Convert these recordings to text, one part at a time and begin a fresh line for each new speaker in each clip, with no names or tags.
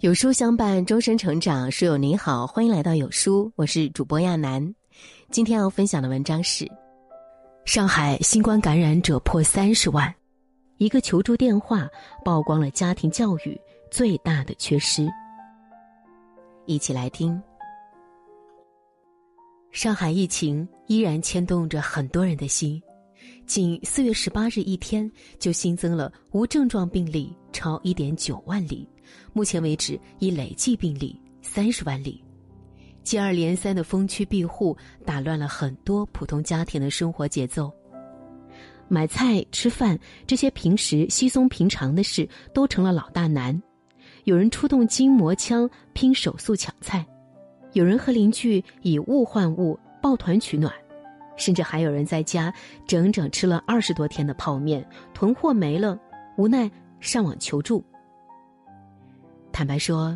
有书相伴，终身成长。书友您好，欢迎来到有书，我是主播亚楠。今天要分享的文章是：上海新冠感染者破三十万，一个求助电话曝光了家庭教育最大的缺失。一起来听。上海疫情依然牵动着很多人的心，仅四月十八日一天就新增了无症状病例超一点九万例。目前为止，已累计病例三十万例，接二连三的封区闭户打乱了很多普通家庭的生活节奏。买菜、吃饭这些平时稀松平常的事都成了老大难。有人出动筋膜枪拼手速抢菜，有人和邻居以物换物抱团取暖，甚至还有人在家整整吃了二十多天的泡面，囤货没了，无奈上网求助。坦白说，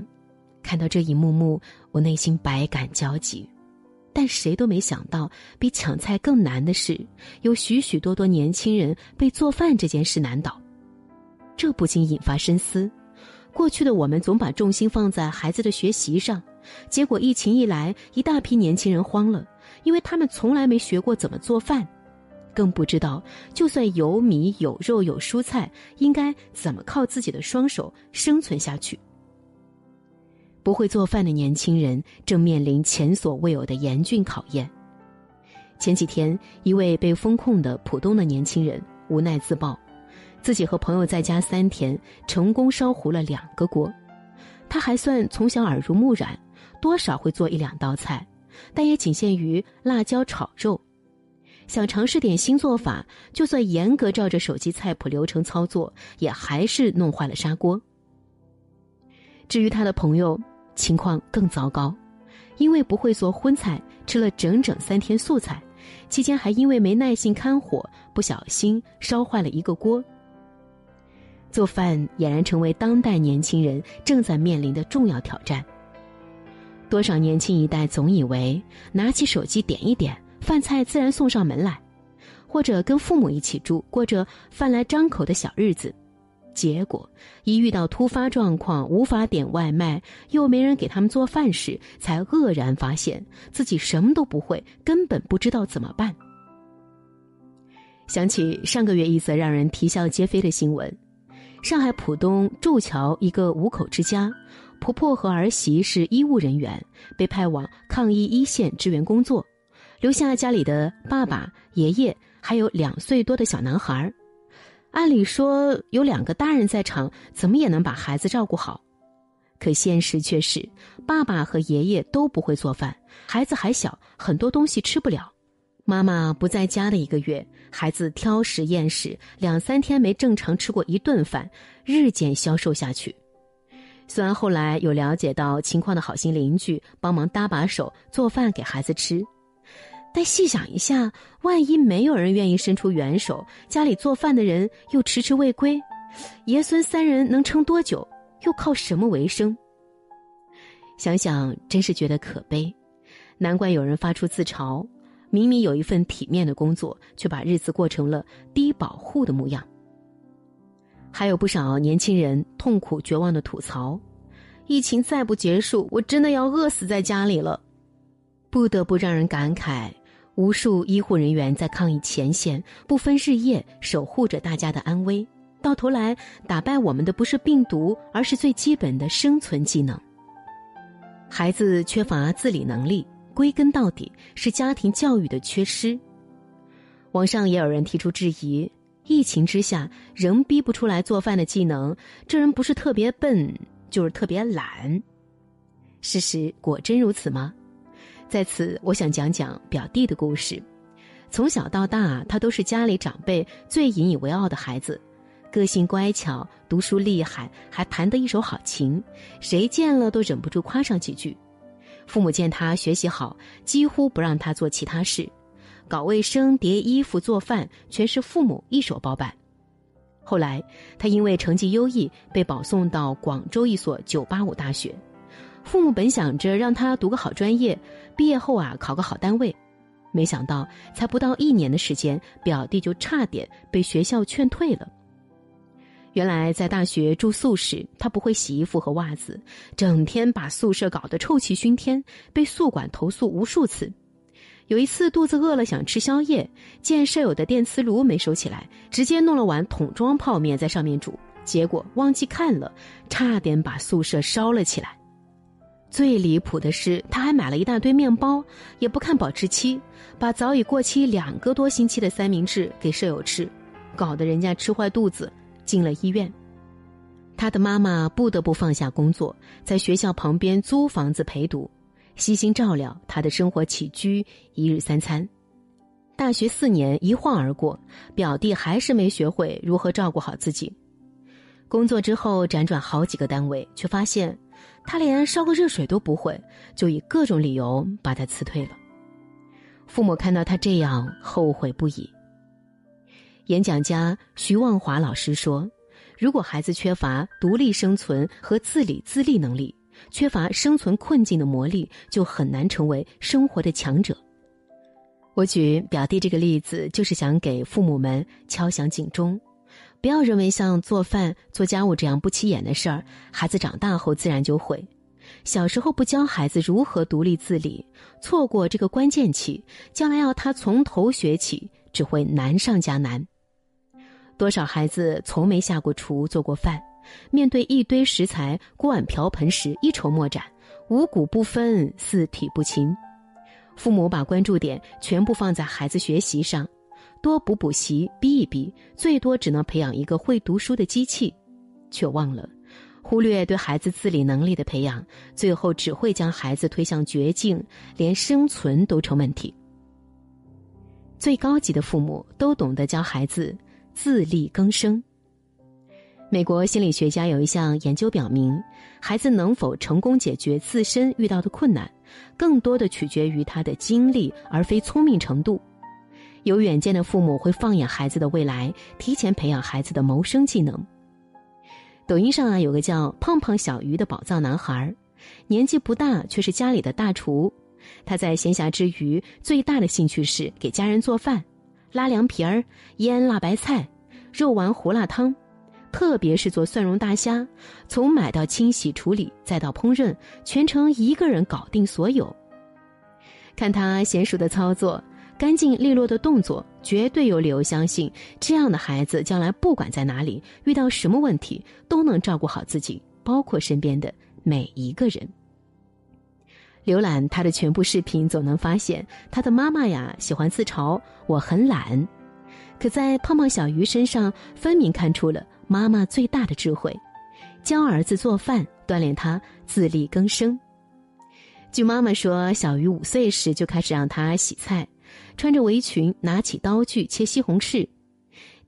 看到这一幕幕，我内心百感交集。但谁都没想到，比抢菜更难的是，有许许多多年轻人被做饭这件事难倒。这不禁引发深思：过去的我们总把重心放在孩子的学习上，结果疫情一来，一大批年轻人慌了，因为他们从来没学过怎么做饭，更不知道就算有米、有肉、有蔬菜，应该怎么靠自己的双手生存下去。不会做饭的年轻人正面临前所未有的严峻考验。前几天，一位被封控的浦东的年轻人无奈自曝，自己和朋友在家三天，成功烧糊了两个锅。他还算从小耳濡目染，多少会做一两道菜，但也仅限于辣椒炒肉。想尝试点新做法，就算严格照着手机菜谱流程操作，也还是弄坏了砂锅。至于他的朋友，情况更糟糕，因为不会做荤菜，吃了整整三天素菜，期间还因为没耐心看火，不小心烧坏了一个锅。做饭俨然成为当代年轻人正在面临的重要挑战。多少年轻一代总以为拿起手机点一点，饭菜自然送上门来，或者跟父母一起住，过着饭来张口的小日子。结果，一遇到突发状况无法点外卖，又没人给他们做饭时，才愕然发现自己什么都不会，根本不知道怎么办。想起上个月一则让人啼笑皆非的新闻：上海浦东祝桥一个五口之家，婆婆和儿媳是医务人员，被派往抗疫一线支援工作，留下家里的爸爸、爷爷，还有两岁多的小男孩按理说有两个大人在场，怎么也能把孩子照顾好，可现实却是，爸爸和爷爷都不会做饭，孩子还小，很多东西吃不了。妈妈不在家的一个月，孩子挑食厌食，两三天没正常吃过一顿饭，日渐消瘦下去。虽然后来有了解到情况的好心邻居帮忙搭把手做饭给孩子吃。但细想一下，万一没有人愿意伸出援手，家里做饭的人又迟迟未归，爷孙三人能撑多久？又靠什么为生？想想真是觉得可悲。难怪有人发出自嘲：明明有一份体面的工作，却把日子过成了低保户的模样。还有不少年轻人痛苦绝望的吐槽：疫情再不结束，我真的要饿死在家里了。不得不让人感慨。无数医护人员在抗疫前线不分日夜守护着大家的安危，到头来打败我们的不是病毒，而是最基本的生存技能。孩子缺乏自理能力，归根到底是家庭教育的缺失。网上也有人提出质疑：疫情之下仍逼不出来做饭的技能，这人不是特别笨，就是特别懒。事实果真如此吗？在此，我想讲讲表弟的故事。从小到大，他都是家里长辈最引以为傲的孩子，个性乖巧，读书厉害，还弹得一手好琴，谁见了都忍不住夸上几句。父母见他学习好，几乎不让他做其他事，搞卫生、叠衣服、做饭，全是父母一手包办。后来，他因为成绩优异，被保送到广州一所985大学。父母本想着让他读个好专业，毕业后啊考个好单位，没想到才不到一年的时间，表弟就差点被学校劝退了。原来在大学住宿时，他不会洗衣服和袜子，整天把宿舍搞得臭气熏天，被宿管投诉无数次。有一次肚子饿了想吃宵夜，见舍友的电磁炉没收起来，直接弄了碗桶装泡面在上面煮，结果忘记看了，差点把宿舍烧了起来。最离谱的是，他还买了一大堆面包，也不看保质期，把早已过期两个多星期的三明治给舍友吃，搞得人家吃坏肚子。进了医院，他的妈妈不得不放下工作，在学校旁边租房子陪读，悉心照料他的生活起居、一日三餐。大学四年一晃而过，表弟还是没学会如何照顾好自己。工作之后辗转好几个单位，却发现他连烧个热水都不会，就以各种理由把他辞退了。父母看到他这样，后悔不已。演讲家徐望华老师说：“如果孩子缺乏独立生存和自理自立能力，缺乏生存困境的磨砺，就很难成为生活的强者。”我举表弟这个例子，就是想给父母们敲响警钟：不要认为像做饭、做家务这样不起眼的事儿，孩子长大后自然就会。小时候不教孩子如何独立自理，错过这个关键期，将来要他从头学起，只会难上加难。多少孩子从没下过厨、做过饭，面对一堆食材、锅碗瓢盆时一筹莫展，五谷不分、四体不勤。父母把关注点全部放在孩子学习上，多补补习、逼一逼，最多只能培养一个会读书的机器，却忘了忽略对孩子自理能力的培养，最后只会将孩子推向绝境，连生存都成问题。最高级的父母都懂得教孩子。自力更生。美国心理学家有一项研究表明，孩子能否成功解决自身遇到的困难，更多的取决于他的经历，而非聪明程度。有远见的父母会放眼孩子的未来，提前培养孩子的谋生技能。抖音上啊，有个叫“胖胖小鱼”的宝藏男孩，年纪不大，却是家里的大厨。他在闲暇之余，最大的兴趣是给家人做饭。拉凉皮儿、腌辣白菜、肉丸胡辣汤，特别是做蒜蓉大虾，从买到清洗处理再到烹饪，全程一个人搞定所有。看他娴熟的操作、干净利落的动作，绝对有理由相信，这样的孩子将来不管在哪里遇到什么问题，都能照顾好自己，包括身边的每一个人。浏览他的全部视频，总能发现他的妈妈呀喜欢自嘲我很懒，可在胖胖小鱼身上分明看出了妈妈最大的智慧，教儿子做饭，锻炼他自力更生。据妈妈说，小鱼五岁时就开始让他洗菜，穿着围裙拿起刀具切西红柿。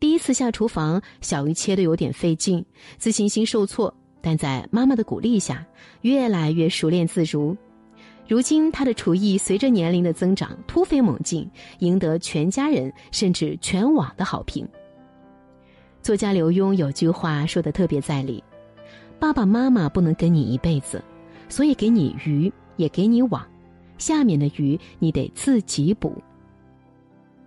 第一次下厨房，小鱼切的有点费劲，自信心受挫，但在妈妈的鼓励下，越来越熟练自如。如今，他的厨艺随着年龄的增长突飞猛进，赢得全家人甚至全网的好评。作家刘墉有句话说的特别在理：“爸爸妈妈不能跟你一辈子，所以给你鱼也给你网，下面的鱼你得自己捕。”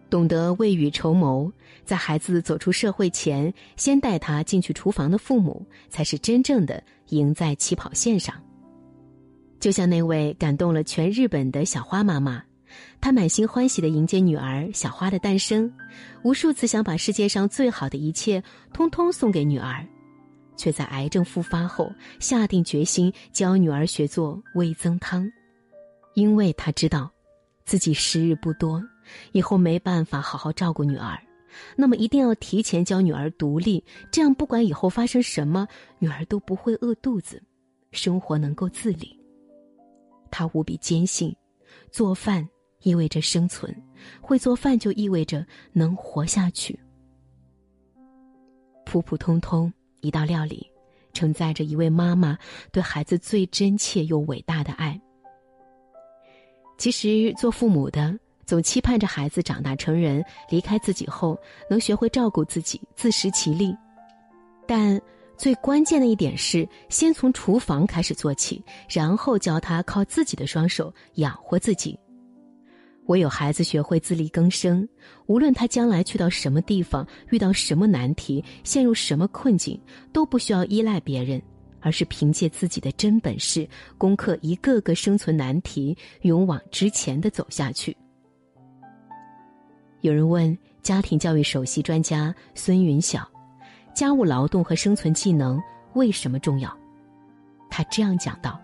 懂得未雨绸缪，在孩子走出社会前，先带他进去厨房的父母，才是真正的赢在起跑线上。就像那位感动了全日本的小花妈妈，他满心欢喜的迎接女儿小花的诞生，无数次想把世界上最好的一切通通送给女儿，却在癌症复发后下定决心教女儿学做味增汤，因为她知道，自己时日不多，以后没办法好好照顾女儿，那么一定要提前教女儿独立，这样不管以后发生什么，女儿都不会饿肚子，生活能够自理。他无比坚信，做饭意味着生存，会做饭就意味着能活下去。普普通通一道料理，承载着一位妈妈对孩子最真切又伟大的爱。其实，做父母的总期盼着孩子长大成人，离开自己后能学会照顾自己，自食其力，但。最关键的一点是，先从厨房开始做起，然后教他靠自己的双手养活自己。唯有孩子学会自力更生，无论他将来去到什么地方，遇到什么难题，陷入什么困境，都不需要依赖别人，而是凭借自己的真本事，攻克一个个生存难题，勇往直前的走下去。有人问家庭教育首席专家孙云晓：“家务劳动和生存技能为什么重要？”他这样讲道。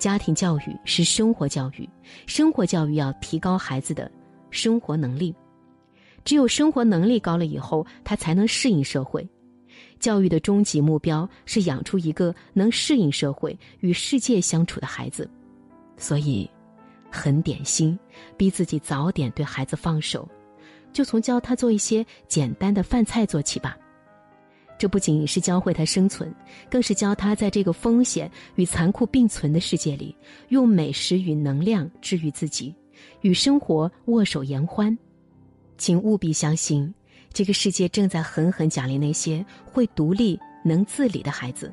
家庭教育是生活教育，生活教育要提高孩子的生活能力。只有生活能力高了以后，他才能适应社会。教育的终极目标是养出一个能适应社会、与世界相处的孩子。所以，很点心，逼自己早点对孩子放手，就从教他做一些简单的饭菜做起吧。这不仅是教会他生存，更是教他在这个风险与残酷并存的世界里，用美食与能量治愈自己，与生活握手言欢。请务必相信，这个世界正在狠狠奖励那些会独立、能自理的孩子。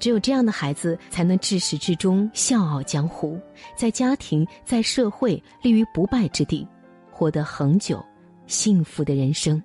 只有这样的孩子，才能至始至终笑傲江湖，在家庭、在社会立于不败之地，获得恒久、幸福的人生。